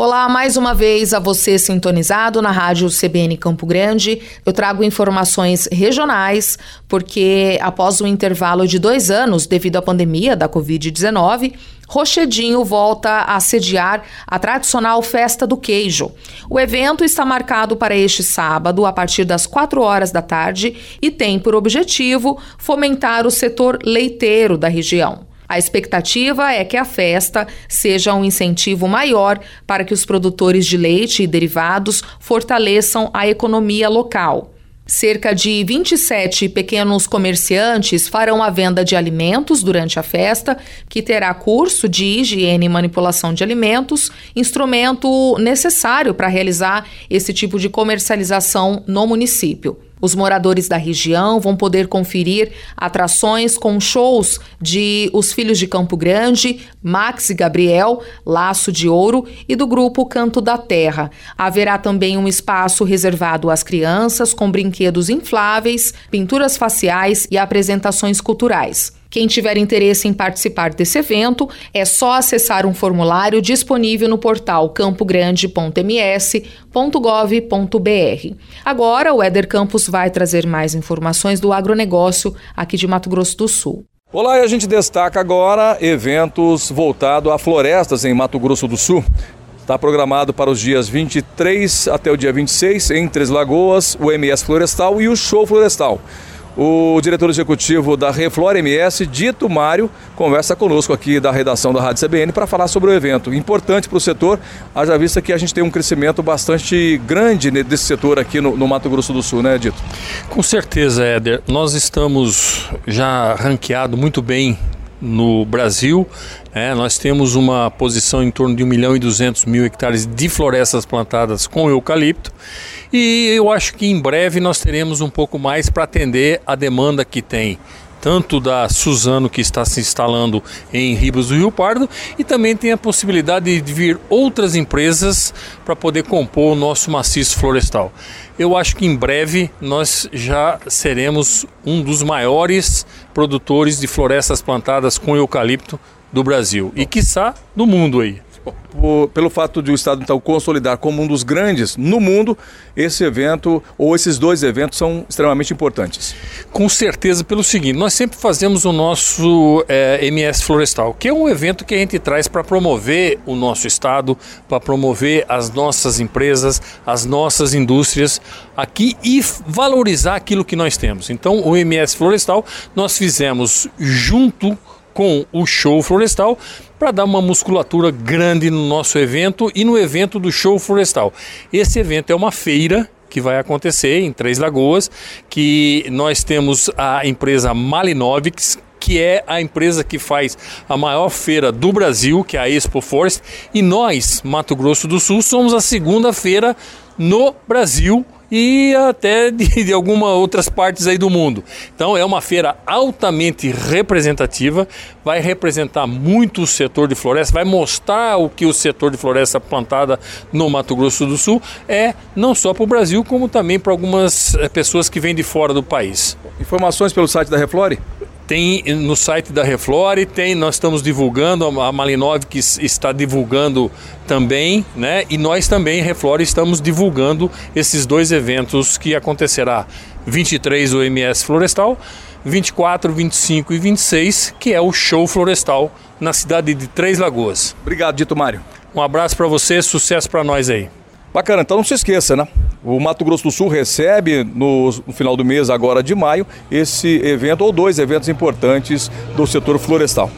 Olá, mais uma vez a você sintonizado na Rádio CBN Campo Grande. Eu trago informações regionais, porque após um intervalo de dois anos devido à pandemia da Covid-19, Rochedinho volta a sediar a tradicional Festa do Queijo. O evento está marcado para este sábado, a partir das 4 horas da tarde, e tem por objetivo fomentar o setor leiteiro da região. A expectativa é que a festa seja um incentivo maior para que os produtores de leite e derivados fortaleçam a economia local. Cerca de 27 pequenos comerciantes farão a venda de alimentos durante a festa, que terá curso de higiene e manipulação de alimentos, instrumento necessário para realizar esse tipo de comercialização no município. Os moradores da região vão poder conferir atrações com shows de Os Filhos de Campo Grande, Max e Gabriel, Laço de Ouro e do grupo Canto da Terra. Haverá também um espaço reservado às crianças com brinquedos infláveis, pinturas faciais e apresentações culturais. Quem tiver interesse em participar desse evento, é só acessar um formulário disponível no portal campogrande.ms.gov.br. Agora, o Éder Campos vai trazer mais informações do agronegócio aqui de Mato Grosso do Sul. Olá, e a gente destaca agora eventos voltados a florestas em Mato Grosso do Sul. Está programado para os dias 23 até o dia 26 em Três Lagoas, o MS Florestal e o Show Florestal. O diretor executivo da Reflor MS, Dito Mário, conversa conosco aqui da redação da Rádio CBN para falar sobre o evento. Importante para o setor, haja vista que a gente tem um crescimento bastante grande desse setor aqui no, no Mato Grosso do Sul, né, Dito? Com certeza, Éder. Nós estamos já ranqueado muito bem no Brasil. É, nós temos uma posição em torno de 1 milhão e 200 mil hectares de florestas plantadas com eucalipto. E eu acho que em breve nós teremos um pouco mais para atender a demanda que tem tanto da Suzano que está se instalando em Ribas do Rio Pardo e também tem a possibilidade de vir outras empresas para poder compor o nosso maciço florestal. Eu acho que em breve nós já seremos um dos maiores produtores de florestas plantadas com eucalipto do Brasil e quiçá do mundo aí por, pelo fato de o Estado então consolidar como um dos grandes no mundo, esse evento ou esses dois eventos são extremamente importantes. Com certeza, pelo seguinte, nós sempre fazemos o nosso é, MS Florestal, que é um evento que a gente traz para promover o nosso Estado, para promover as nossas empresas, as nossas indústrias aqui e valorizar aquilo que nós temos. Então, o MS Florestal nós fizemos junto com o show florestal para dar uma musculatura grande no nosso evento e no evento do show florestal. Esse evento é uma feira que vai acontecer em Três Lagoas, que nós temos a empresa Malinovics, que é a empresa que faz a maior feira do Brasil, que é a Expo Forest, e nós, Mato Grosso do Sul, somos a segunda feira no Brasil e até de, de algumas outras partes aí do mundo. Então é uma feira altamente representativa, vai representar muito o setor de floresta, vai mostrar o que o setor de floresta plantada no Mato Grosso do Sul é não só para o Brasil, como também para algumas eh, pessoas que vêm de fora do país. Informações pelo site da Reflore? Tem no site da Reflore, tem, nós estamos divulgando, a Malinov que está divulgando também, né? E nós também, Reflore, estamos divulgando esses dois eventos que acontecerá 23 o MS Florestal, 24, 25 e 26, que é o show florestal na cidade de Três Lagoas. Obrigado, Dito Mário. Um abraço para você, sucesso para nós aí. Bacana, então não se esqueça, né? O Mato Grosso do Sul recebe no, no, final do mês, agora de maio, esse evento ou dois eventos importantes do setor florestal.